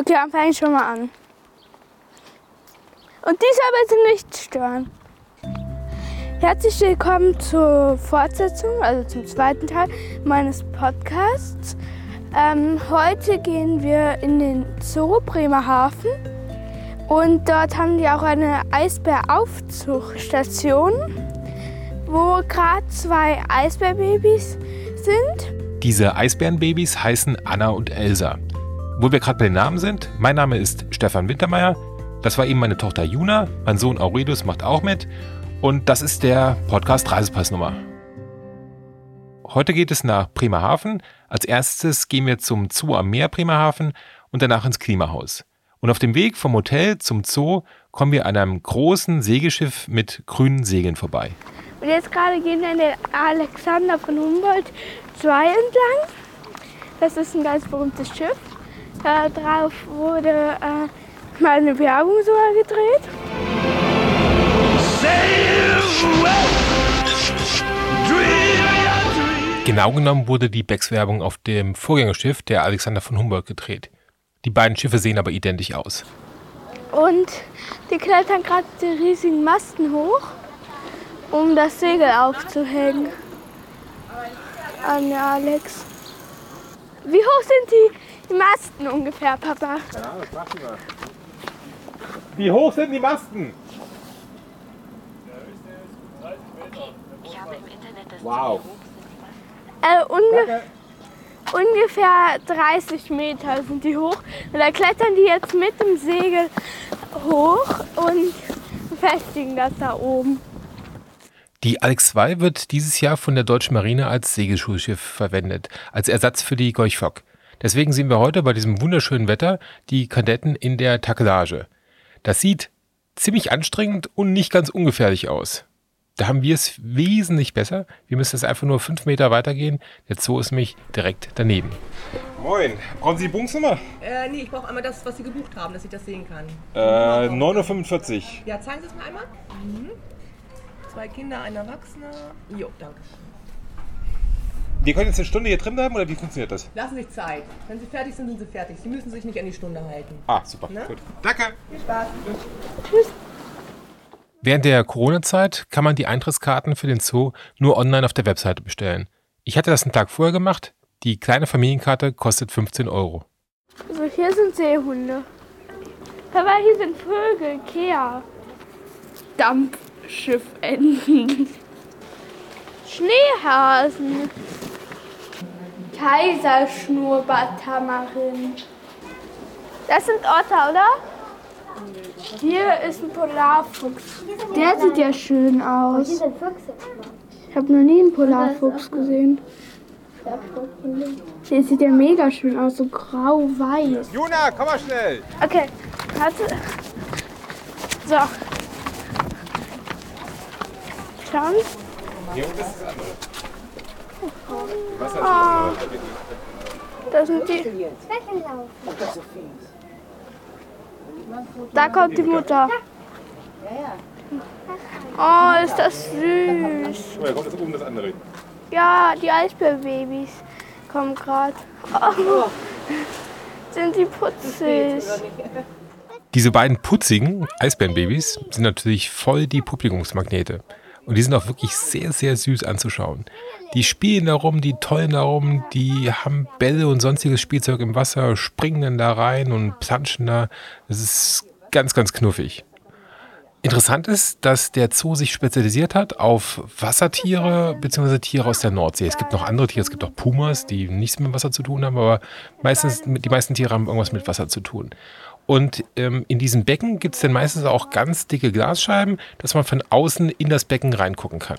Okay, dann fange ich schon mal an. Und diesmal bitte nicht stören. Herzlich willkommen zur Fortsetzung, also zum zweiten Teil meines Podcasts. Ähm, heute gehen wir in den Zoo Bremerhaven und dort haben die auch eine Eisbäraufzuchtstation, wo gerade zwei Eisbärbabys sind. Diese Eisbärenbabys heißen Anna und Elsa. Wo wir gerade bei den Namen sind, mein Name ist Stefan Wintermeyer, das war eben meine Tochter Juna, mein Sohn Aurelius macht auch mit und das ist der Podcast Reisepassnummer. Heute geht es nach Bremerhaven. Als erstes gehen wir zum Zoo am Meer Bremerhaven und danach ins Klimahaus. Und auf dem Weg vom Hotel zum Zoo kommen wir an einem großen Segelschiff mit grünen Segeln vorbei. Und jetzt gerade gehen wir an den Alexander von Humboldt 2 entlang. Das ist ein ganz berühmtes Schiff. Darauf wurde äh, mal eine Werbung sogar gedreht. Genau genommen wurde die Becks-Werbung auf dem Vorgängerschiff der Alexander von Humboldt gedreht. Die beiden Schiffe sehen aber identisch aus. Und die klettern gerade die riesigen Masten hoch, um das Segel aufzuhängen. An Alex. Wie hoch sind die Masten ungefähr, Papa? Keine Ahnung, das machen wir. Wie hoch sind die Masten? Wow. Äh, unge ungefähr 30 Meter sind die hoch. Und da klettern die jetzt mit dem Segel hoch und befestigen das da oben. Die Alex II wird dieses Jahr von der Deutschen Marine als Segelschulschiff verwendet, als Ersatz für die Gorch Fock. Deswegen sehen wir heute bei diesem wunderschönen Wetter die Kadetten in der Takelage. Das sieht ziemlich anstrengend und nicht ganz ungefährlich aus. Da haben wir es wesentlich besser. Wir müssen jetzt einfach nur fünf Meter weitergehen. Der Zoo ist nämlich direkt daneben. Moin, brauchen Sie die Buchungsnummer? Äh, nee, ich brauche einmal das, was Sie gebucht haben, dass ich das sehen kann. Äh, 9.45 Uhr. Ja, zeigen Sie es mir einmal. Mhm. Zwei Kinder, ein Erwachsener. Jo, danke. Wir können jetzt eine Stunde hier drin bleiben oder wie funktioniert das? Lassen Sie sich Zeit. Wenn Sie fertig sind, sind Sie fertig. Sie müssen sich nicht an die Stunde halten. Ah, super. Ne? Gut. Danke. Viel Spaß. Während der Corona-Zeit kann man die Eintrittskarten für den Zoo nur online auf der Webseite bestellen. Ich hatte das einen Tag vorher gemacht. Die kleine Familienkarte kostet 15 Euro. Also hier sind Seehunde. Papa, hier sind Vögel, Kea. Dampfschiffenten. Schneehasen. Kaiserschnurrbarttamarin. Das sind Otter, oder? Hier ist ein Polarfuchs. Der sieht ja schön aus. Ich habe noch nie einen Polarfuchs gesehen. Der sieht ja mega schön aus, so grau-weiß. Juna, komm mal schnell! Okay, warte. So. Schauen. Hier unten ist das andere. Oh, das sind die. Da kommt die Mutter. Oh, ist das süß. Oh, da kommt jetzt oben das andere. Ja, die Eisbärbabys kommen gerade. Oh, sind die putzig. Diese beiden putzigen Eisbärenbabys sind natürlich voll die Publikumsmagnete. Und die sind auch wirklich sehr, sehr süß anzuschauen. Die spielen da rum, die tollen da rum, die haben Bälle und sonstiges Spielzeug im Wasser, springen dann da rein und planschen da. Das ist ganz, ganz knuffig. Interessant ist, dass der Zoo sich spezialisiert hat auf Wassertiere bzw. Tiere aus der Nordsee. Es gibt noch andere Tiere, es gibt auch Pumas, die nichts mit Wasser zu tun haben, aber meistens, die meisten Tiere haben irgendwas mit Wasser zu tun. Und ähm, in diesem Becken gibt es dann meistens auch ganz dicke Glasscheiben, dass man von außen in das Becken reingucken kann.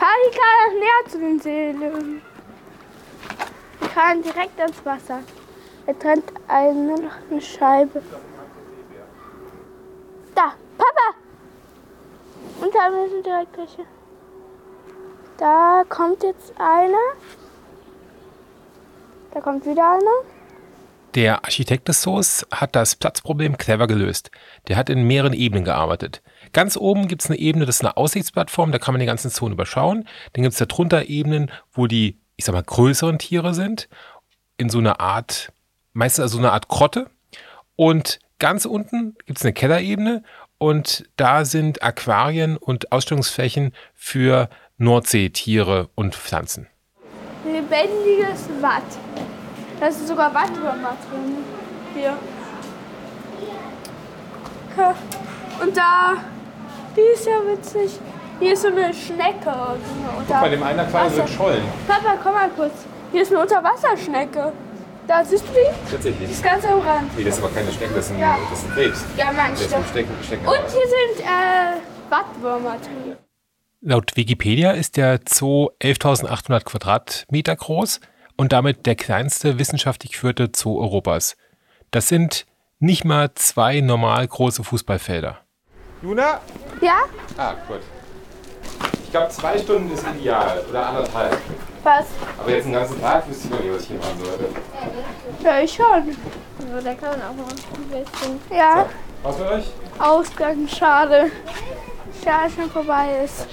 Harry kann näher zu den Seelen. Wir fahren direkt ins Wasser. Er trennt eine, eine Scheibe. Da, Papa! Und da sind direkt welche. Da kommt jetzt einer. Da kommt wieder einer. Der Architekt des Zoos hat das Platzproblem clever gelöst. Der hat in mehreren Ebenen gearbeitet. Ganz oben gibt es eine Ebene, das ist eine Aussichtsplattform, da kann man den ganzen Zoo überschauen. Dann gibt es darunter Ebenen, wo die, ich sag mal, größeren Tiere sind, in so einer Art, meistens also so eine Art Grotte. Und ganz unten gibt es eine Kellerebene und da sind Aquarien und Ausstellungsflächen für Nordseetiere und Pflanzen. Lebendiges Watt. Da ist sogar Wattwürmer drin. Hier. Und da, die ist ja witzig. Hier ist so eine Schnecke. Unter Bei dem einen Aquarium sind Schollen. Papa, komm mal kurz. Hier ist eine Unterwasserschnecke. Da siehst du die? Die Tatsächlich. ist ganz am Rand. Nee, das ist aber keine Schnecke, das sind, Ja. das sind Krebs. Ja, meinst Das du? sind Stecken, Stecken. Und hier sind äh, Wattwürmer drin. Laut Wikipedia ist der Zoo 11.800 Quadratmeter groß und damit der kleinste wissenschaftlich geführte Zoo Europas. Das sind nicht mal zwei normal große Fußballfelder. Luna? Ja? Ah, gut. Ich glaube, zwei Stunden ist ideal oder anderthalb. Was? Aber jetzt einen ganzen Tag wüsste ich noch nicht, was ich hier machen sollte. Ja, ich schon. So, da kann man auch mal ein bisschen. Ja, Was für euch? Ausgang, schade. Ja, als schon vorbei ist.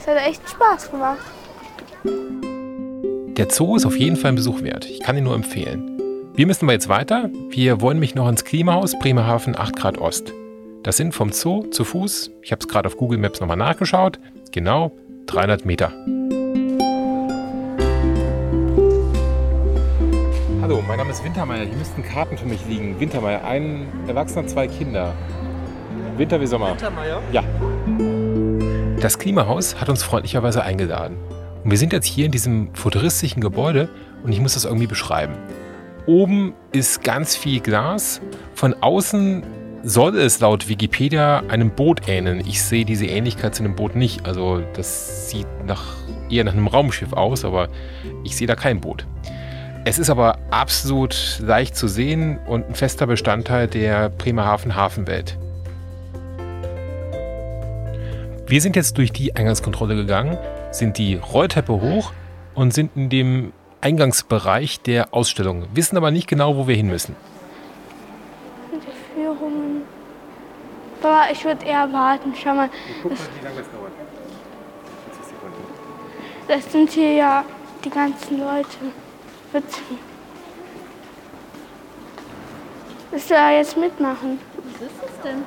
Es hat echt Spaß gemacht. Der Zoo ist auf jeden Fall ein Besuch wert. Ich kann ihn nur empfehlen. Wir müssen aber jetzt weiter. Wir wollen mich noch ins Klimahaus Bremerhaven 8 Grad Ost. Das sind vom Zoo zu Fuß, ich habe es gerade auf Google Maps nochmal nachgeschaut, genau 300 Meter. Hallo, mein Name ist Wintermeier. Hier müssten Karten für mich liegen. Wintermeier, ein Erwachsener, zwei Kinder. Winter wie Sommer. Wintermeier? Ja. Das Klimahaus hat uns freundlicherweise eingeladen. Und wir sind jetzt hier in diesem futuristischen Gebäude und ich muss das irgendwie beschreiben. Oben ist ganz viel Glas. Von außen soll es laut Wikipedia einem Boot ähneln. Ich sehe diese Ähnlichkeit zu einem Boot nicht. Also das sieht nach, eher nach einem Raumschiff aus, aber ich sehe da kein Boot. Es ist aber absolut leicht zu sehen und ein fester Bestandteil der Bremerhaven Hafenwelt. Wir sind jetzt durch die Eingangskontrolle gegangen, sind die Rolltreppe hoch und sind in dem Eingangsbereich der Ausstellung, wissen aber nicht genau, wo wir hin müssen. Den Führungen. Aber ich würde eher warten. Schau mal, Guck mal, wie lange das dauert. 40 Sekunden. das sind hier ja die ganzen Leute. Witzig. Willst du da jetzt mitmachen? Was ist das denn?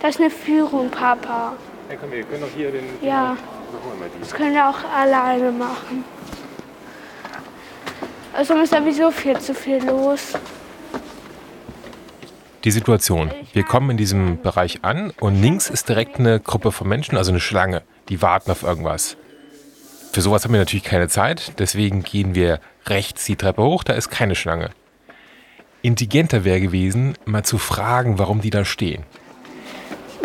Das ist eine Führung, Papa. Ja, komm, wir können doch hier den. Ja. Die. Das können wir auch alleine machen. Also ist sowieso viel zu viel los. Die Situation. Wir kommen in diesem Bereich an und links ist direkt eine Gruppe von Menschen, also eine Schlange, die warten auf irgendwas. Für sowas haben wir natürlich keine Zeit, deswegen gehen wir rechts die Treppe hoch, da ist keine Schlange. Intelligenter wäre gewesen, mal zu fragen, warum die da stehen.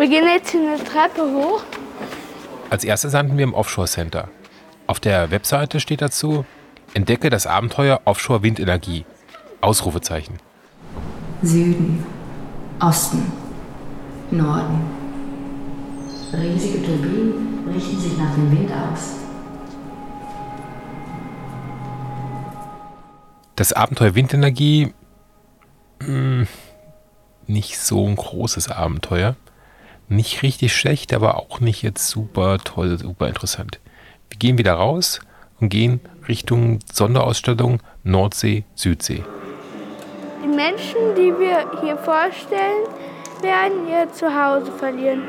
Wir gehen jetzt hier eine Treppe hoch. Als erstes landen wir im Offshore Center. Auf der Webseite steht dazu: Entdecke das Abenteuer Offshore Windenergie. Ausrufezeichen. Süden, Osten, Norden. Riesige Turbinen richten sich nach dem Wind aus. Das Abenteuer Windenergie, mh, nicht so ein großes Abenteuer. Nicht richtig schlecht, aber auch nicht jetzt super toll, super interessant. Wir gehen wieder raus und gehen Richtung Sonderausstellung Nordsee, Südsee. Die Menschen, die wir hier vorstellen, werden ihr Zuhause verlieren.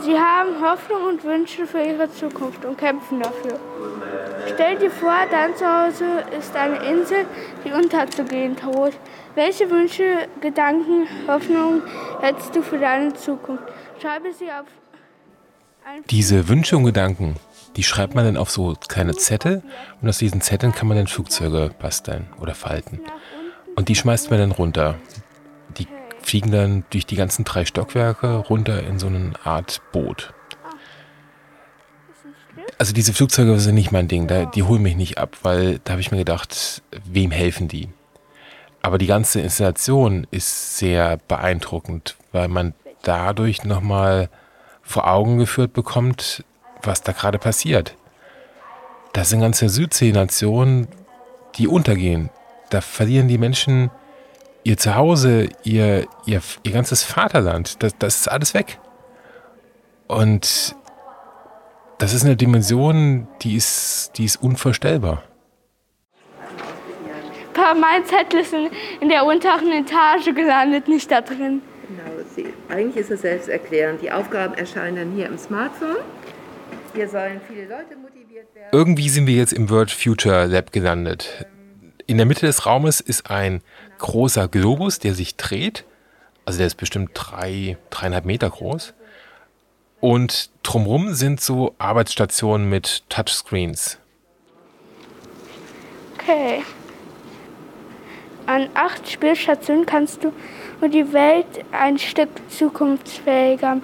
Sie haben Hoffnung und Wünsche für ihre Zukunft und kämpfen dafür. Stell dir vor, dein Zuhause ist eine Insel, die unterzugehen droht. Welche Wünsche, Gedanken, Hoffnungen hättest du für deine Zukunft? Schreibe sie auf Diese Wünsche und Gedanken, die schreibt man dann auf so kleine Zettel und aus diesen Zetteln kann man dann Flugzeuge basteln oder falten. Und die schmeißt man dann runter. Die fliegen dann durch die ganzen drei Stockwerke runter in so eine Art Boot. Also diese Flugzeuge sind nicht mein Ding, da, die holen mich nicht ab, weil da habe ich mir gedacht, wem helfen die? Aber die ganze Installation ist sehr beeindruckend, weil man dadurch nochmal vor Augen geführt bekommt, was da gerade passiert. Das sind ganze Südseenationen, die untergehen. Da verlieren die Menschen ihr Zuhause, ihr, ihr, ihr ganzes Vaterland. Das, das ist alles weg. Und das ist eine Dimension, die ist, die ist unvorstellbar. Mein Zettel ist in, in der unteren Etage gelandet, nicht da drin. Genau, Sie, eigentlich ist es selbsterklärend. Die Aufgaben erscheinen dann hier im Smartphone. Hier sollen viele Leute motiviert werden. Irgendwie sind wir jetzt im World Future Lab gelandet. In der Mitte des Raumes ist ein großer Globus, der sich dreht. Also der ist bestimmt drei, dreieinhalb Meter groß. Und drumherum sind so Arbeitsstationen mit Touchscreens. Okay. An acht Spielstationen kannst du die Welt ein Stück zukunftsfähiger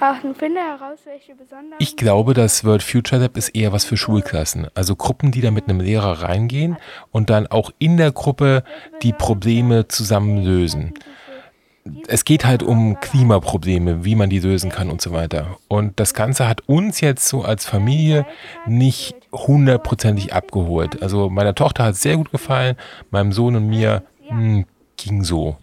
machen. Finde heraus, welche besonderen. Ich glaube, das World Future Lab ist eher was für Schulklassen. Also Gruppen, die da mit einem Lehrer reingehen und dann auch in der Gruppe die Probleme zusammen lösen. Es geht halt um Klimaprobleme, wie man die lösen kann und so weiter. Und das Ganze hat uns jetzt so als Familie nicht hundertprozentig abgeholt. Also meiner Tochter hat es sehr gut gefallen, meinem Sohn und mir hm, ging so.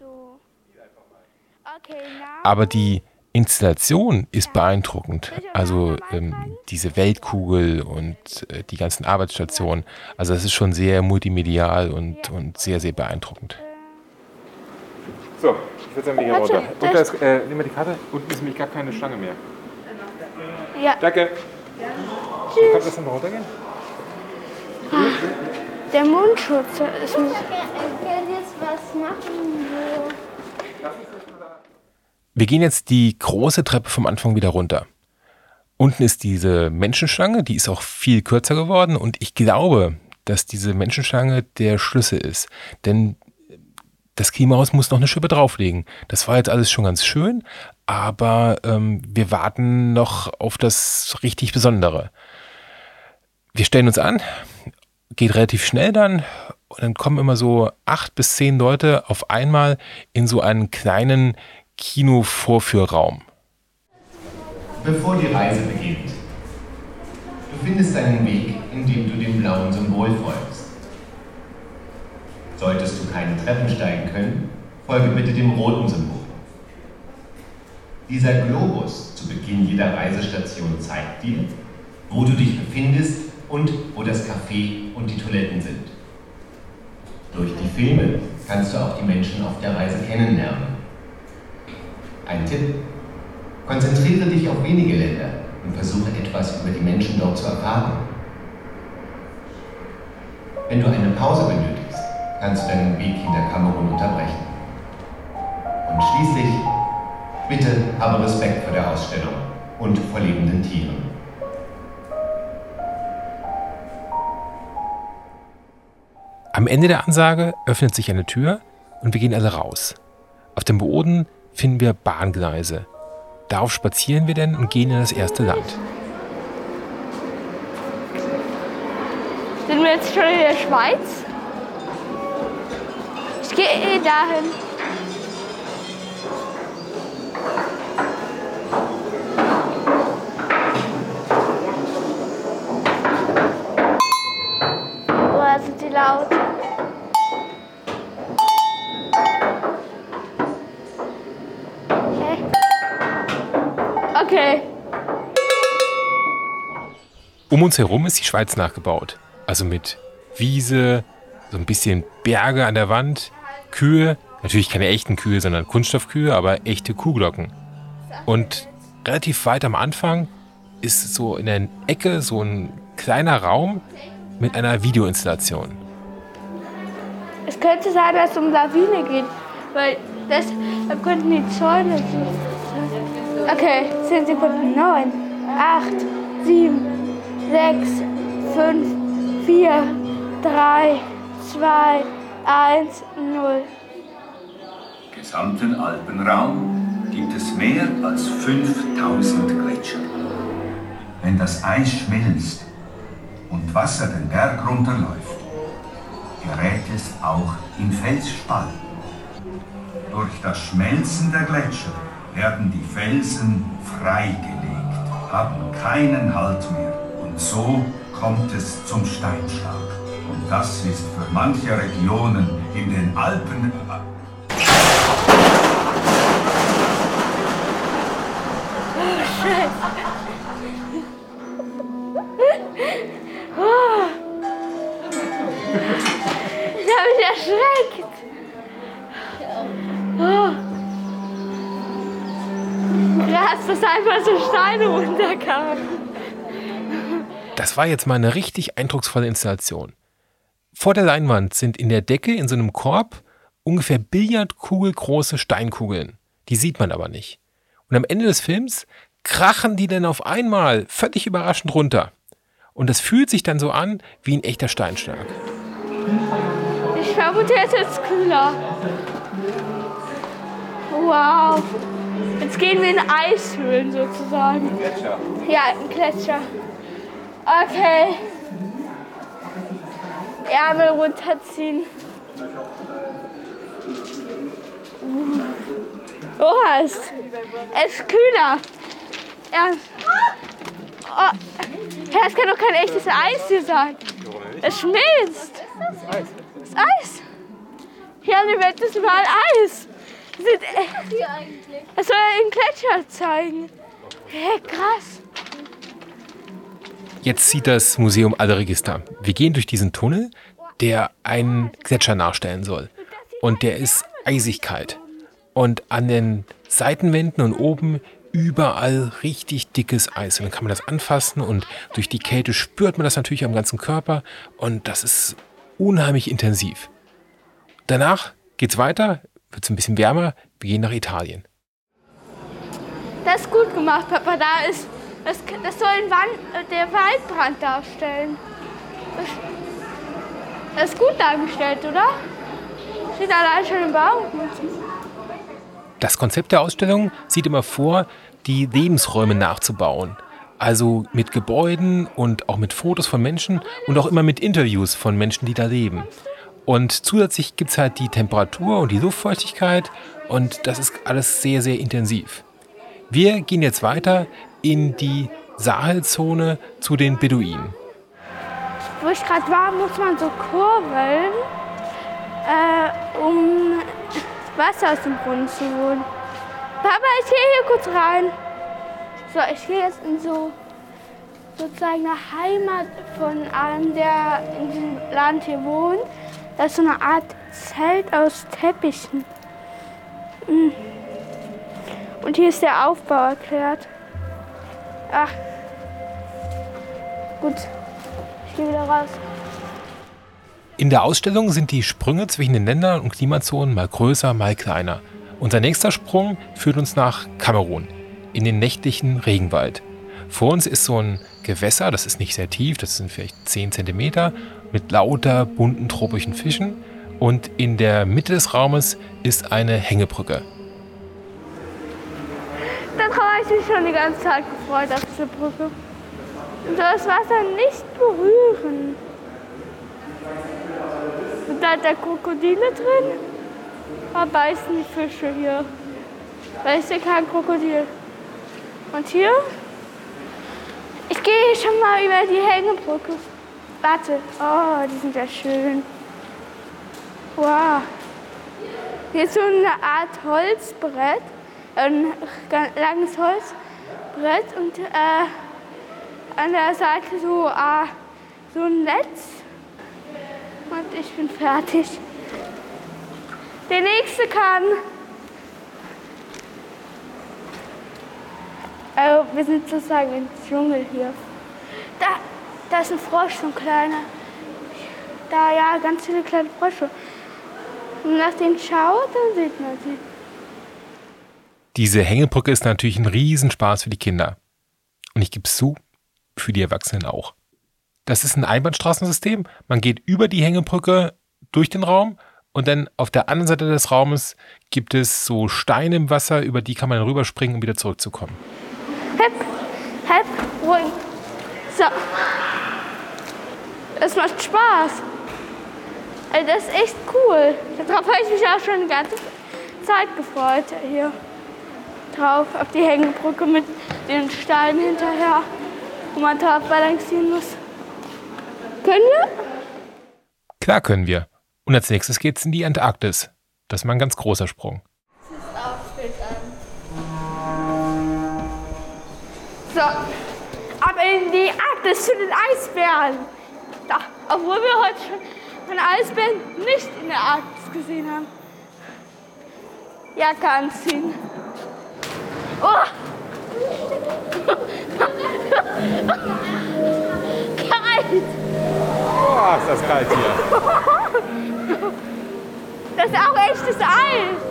Aber die Installation ist beeindruckend. Also ähm, diese Weltkugel und äh, die ganzen Arbeitsstationen. Also das ist schon sehr multimedial und, und sehr, sehr beeindruckend. So, ich würde sagen, wir gehen Warte, runter. Und das, äh, nehmen wir die Karte. Unten ist nämlich gar keine Schlange mehr. Ja, Danke. Kannst du das nochmal runtergehen? der Mundschutz ist nicht. Ich kann jetzt was machen. Wir gehen jetzt die große Treppe vom Anfang wieder runter. Unten ist diese Menschenschlange, die ist auch viel kürzer geworden und ich glaube, dass diese Menschenschlange der Schlüssel ist. Denn das Klimahaus muss noch eine Schippe drauflegen. Das war jetzt alles schon ganz schön, aber ähm, wir warten noch auf das richtig Besondere. Wir stellen uns an, geht relativ schnell dann und dann kommen immer so acht bis zehn Leute auf einmal in so einen kleinen Kinovorführraum. Bevor die Reise beginnt. Du findest deinen Weg, indem du dem blauen Symbol folgst. Solltest du keine Treppen steigen können, folge bitte dem roten Symbol. Dieser Globus zu Beginn jeder Reisestation zeigt dir, wo du dich befindest und wo das Café und die Toiletten sind. Durch die Filme kannst du auch die Menschen auf der Reise kennenlernen. Ein Tipp. Konzentriere dich auf wenige Länder und versuche etwas über die Menschen dort zu erfahren. Wenn du eine Pause benötigst, kannst du deinen Weg hinter Kamerun unterbrechen. Und schließlich, bitte habe Respekt vor der Ausstellung und vor lebenden Tieren. Am Ende der Ansage öffnet sich eine Tür und wir gehen alle raus. Auf dem Boden finden wir Bahngleise. Darauf spazieren wir denn und gehen in das erste Land. Sind wir jetzt schon in der Schweiz? Ich gehe eh dahin. Boah, sind die laut. Okay. Um uns herum ist die Schweiz nachgebaut. Also mit Wiese, so ein bisschen Berge an der Wand, Kühe, natürlich keine echten Kühe, sondern Kunststoffkühe, aber echte Kuhglocken. Und relativ weit am Anfang ist so in der Ecke so ein kleiner Raum mit einer Videoinstallation. Es könnte sein, dass es um Lawine geht, weil das, da könnten die Zäune. Okay, 10 Sekunden. 9, 8, 7, 6, 5, 4, 3, 2, 1, 0. Im gesamten Alpenraum gibt es mehr als 5000 Gletscher. Wenn das Eis schmilzt und Wasser den Berg runterläuft, gerät es auch in Felsspalten. Durch das Schmelzen der Gletscher werden die Felsen freigelegt, haben keinen Halt mehr und so kommt es zum Steinschlag. Das ist für manche Regionen in den Alpen Ich habe mich erschreckt. Oh. Krass, dass einfach so Steine runterkamen. Das war jetzt mal eine richtig eindrucksvolle Installation. Vor der Leinwand sind in der Decke in so einem Korb ungefähr Billardkugelgroße Steinkugeln. Die sieht man aber nicht. Und am Ende des Films krachen die dann auf einmal völlig überraschend runter. Und das fühlt sich dann so an wie ein echter Steinschlag. Ich vermute, es ist kühler. Wow. Jetzt gehen wir in Eishöhlen sozusagen. Ein Gletscher. Ja, ein Gletscher. Okay. Ärmel runterziehen. Oh, es, es ist kühler. Ja. Oh. Ja, es kann doch kein echtes Eis hier sein. Es schmilzt. Das ist Eis. Das ist Eis. Hier an der Welt ist überall Eis. Das soll einen Gletscher zeigen. Hey, krass. Jetzt sieht das Museum alle Register. Wir gehen durch diesen Tunnel, der einen Gletscher nachstellen soll. Und der ist eisig kalt. Und an den Seitenwänden und oben überall richtig dickes Eis. Und dann kann man das anfassen und durch die Kälte spürt man das natürlich am ganzen Körper. Und das ist unheimlich intensiv. Danach geht's weiter, wird es ein bisschen wärmer. Wir gehen nach Italien. Das ist gut gemacht, Papa. Da ist, das, das soll ein Wand, äh, der Waldbrand darstellen. Das, das ist gut dargestellt, oder? Steht allein schon im Baum. Das Konzept der Ausstellung sieht immer vor, die Lebensräume nachzubauen. Also mit Gebäuden und auch mit Fotos von Menschen und auch immer mit Interviews von Menschen, die da leben. Und zusätzlich gibt es halt die Temperatur und die Luftfeuchtigkeit und das ist alles sehr, sehr intensiv. Wir gehen jetzt weiter in die Sahelzone zu den Beduinen. Wo ich gerade war, muss man so kurbeln, äh, um Wasser aus dem Brunnen zu holen. Papa, ich gehe hier kurz rein. So, ich gehe jetzt in so sozusagen eine Heimat von einem, der in diesem Land hier wohnt. Das ist so eine Art Zelt aus Teppichen. Mm. Und hier ist der Aufbau erklärt. Ach. Gut. Ich gehe wieder raus. In der Ausstellung sind die Sprünge zwischen den Ländern und Klimazonen mal größer, mal kleiner. Unser nächster Sprung führt uns nach Kamerun, in den nächtlichen Regenwald. Vor uns ist so ein Gewässer, das ist nicht sehr tief, das sind vielleicht 10 cm, mit lauter bunten tropischen Fischen. Und in der Mitte des Raumes ist eine Hängebrücke. Ich mich schon die ganze Zeit gefreut auf diese Brücke. Und das Wasser nicht berühren. Und da hat der Krokodile drin. Da beißen die Fische hier. Da ist hier kein Krokodil. Und hier? Ich gehe schon mal über die Hängebrücke. Warte. Oh, die sind ja schön. Wow. Hier ist so eine Art Holzbrett. Ein langes Holzbrett und äh, an der Seite so, äh, so ein Netz. Und ich bin fertig. Der nächste kann. Also wir sind sozusagen im Dschungel hier. Da, da ist ein Frosch, so ein kleiner. Da, ja, ganz viele kleine Frösche. Wenn man nach denen schaut, dann sieht man sie. Diese Hängebrücke ist natürlich ein Riesenspaß für die Kinder. Und ich gebe es zu, für die Erwachsenen auch. Das ist ein Einbahnstraßensystem. Man geht über die Hängebrücke durch den Raum und dann auf der anderen Seite des Raumes gibt es so Steine im Wasser, über die kann man rüberspringen, um wieder zurückzukommen. Hep, hep, ruhig. So. Es macht Spaß. Also das ist echt cool. Darauf habe ich mich auch schon die ganze Zeit gefreut. Hier drauf, auf die Hängebrücke mit den Steinen hinterher, wo man drauf balancieren muss. Können wir? Klar können wir. Und als nächstes geht's in die Antarktis. Das ist mal ein ganz großer Sprung. So, ab in die Arktis zu den Eisbären. Da, obwohl wir heute schon von Eisbären nicht in der Arktis gesehen haben. Jacke anziehen. Oh! Kalt! Oh, ist das kalt hier. Das ist auch echtes Eis.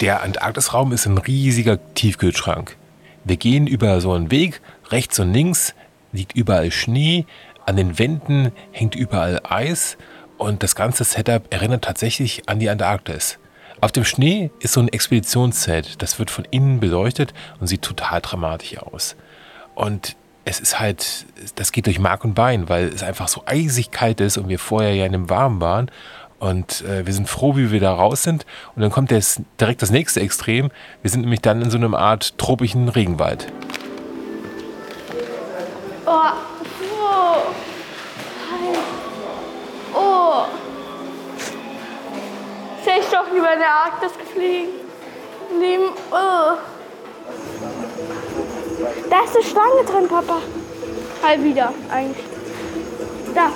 Der Antarktisraum ist ein riesiger Tiefkühlschrank. Wir gehen über so einen Weg, rechts und links liegt überall Schnee, an den Wänden hängt überall Eis und das ganze Setup erinnert tatsächlich an die Antarktis. Auf dem Schnee ist so ein Expeditionszelt, das wird von innen beleuchtet und sieht total dramatisch aus. Und es ist halt, das geht durch Mark und Bein, weil es einfach so eisig kalt ist und wir vorher ja in einem Warmen waren. Und äh, wir sind froh, wie wir da raus sind. Und dann kommt das, direkt das nächste Extrem. Wir sind nämlich dann in so einer Art tropischen Regenwald. Oh. Kalt. Soll ich doch lieber in der Arktis fliegen? Lieben. Oh. Da ist eine Schlange drin, Papa. Mal wieder, eigentlich. Da.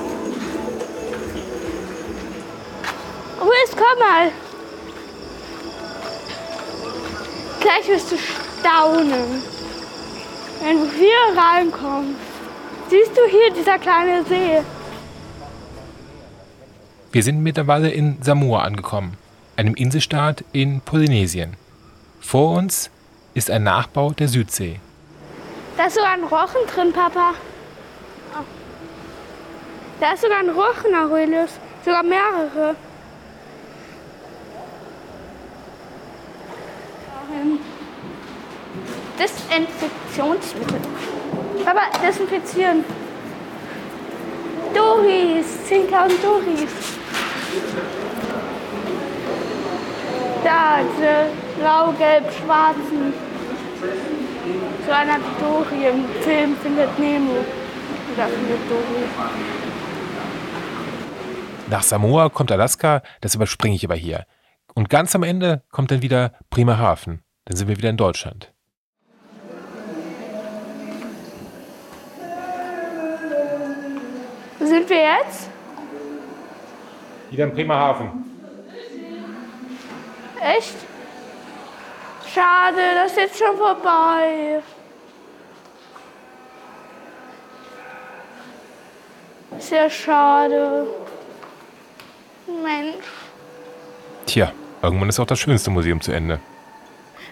Ruhig, komm mal. Gleich wirst du staunen, wenn du hier reinkommst. Siehst du hier dieser kleine See? Wir sind mittlerweile in Samoa angekommen, einem Inselstaat in Polynesien. Vor uns ist ein Nachbau der Südsee. Da ist sogar ein Rochen drin, Papa. Da ist sogar ein Rochen, Aurelius. Sogar mehrere. Ähm, Desinfektionsmittel. Papa, desinfizieren. Doris, 10.000 Doris. Da, diese blau-gelb-schwarzen. So einer Dory im Film findet Nemo. Oder findet Dory. Nach Samoa kommt Alaska, das überspringe ich aber hier. Und ganz am Ende kommt dann wieder Bremerhaven. Dann sind wir wieder in Deutschland. Wo sind wir jetzt? Wieder in Bremerhaven. Echt? Schade, das ist jetzt schon vorbei. Sehr schade. Mensch. Tja, irgendwann ist auch das schönste Museum zu Ende.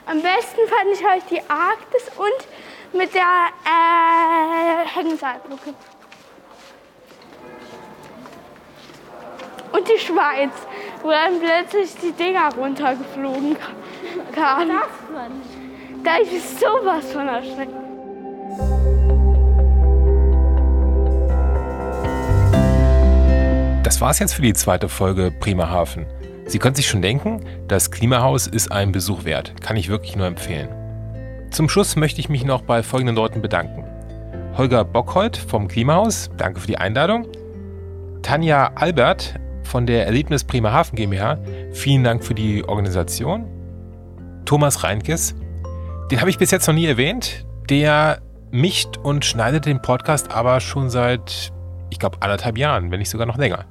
Am besten fand ich heute die Arktis und mit der äh, Hängeseilbrücke. Und die Schweiz, wo dann plötzlich die Dinger runtergeflogen kamen. Da ist sowas von erschreckt. Das war's jetzt für die zweite Folge Bremerhaven. Sie können sich schon denken, das Klimahaus ist ein Besuch wert. Kann ich wirklich nur empfehlen. Zum Schluss möchte ich mich noch bei folgenden Leuten bedanken. Holger Bockhold vom Klimahaus, danke für die Einladung. Tanja Albert von der Erlebnis Bremerhaven GmbH, vielen Dank für die Organisation. Thomas Reinkes, den habe ich bis jetzt noch nie erwähnt. Der mischt und schneidet den Podcast aber schon seit, ich glaube, anderthalb Jahren, wenn nicht sogar noch länger.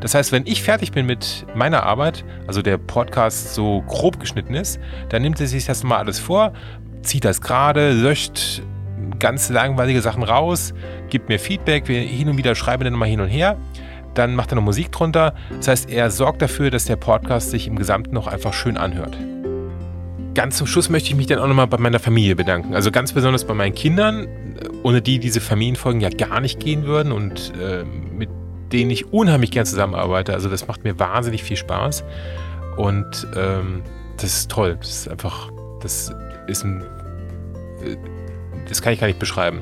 Das heißt, wenn ich fertig bin mit meiner Arbeit, also der Podcast so grob geschnitten ist, dann nimmt er sich das mal alles vor, zieht das gerade, löscht ganz langweilige Sachen raus, gibt mir Feedback, wir hin und wieder schreiben dann nochmal hin und her, dann macht er noch Musik drunter. Das heißt, er sorgt dafür, dass der Podcast sich im Gesamten noch einfach schön anhört. Ganz zum Schluss möchte ich mich dann auch nochmal bei meiner Familie bedanken. Also ganz besonders bei meinen Kindern, ohne die diese Familienfolgen ja gar nicht gehen würden und äh, mit denen ich unheimlich gern zusammenarbeite. Also das macht mir wahnsinnig viel Spaß. Und ähm, das ist toll. Das ist einfach, das ist ein, äh, das kann ich gar nicht beschreiben.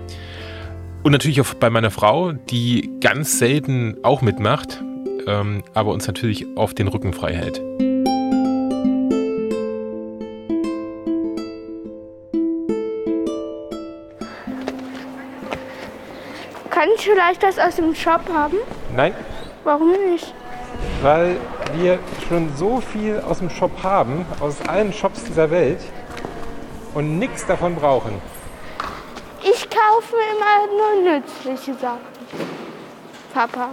Und natürlich auch bei meiner Frau, die ganz selten auch mitmacht, ähm, aber uns natürlich auf den Rücken frei hält. Kann ich vielleicht das aus dem Shop haben? Nein, Warum nicht? weil wir schon so viel aus dem Shop haben, aus allen Shops dieser Welt und nichts davon brauchen. Kaufen immer nur nützliche Sachen. Papa.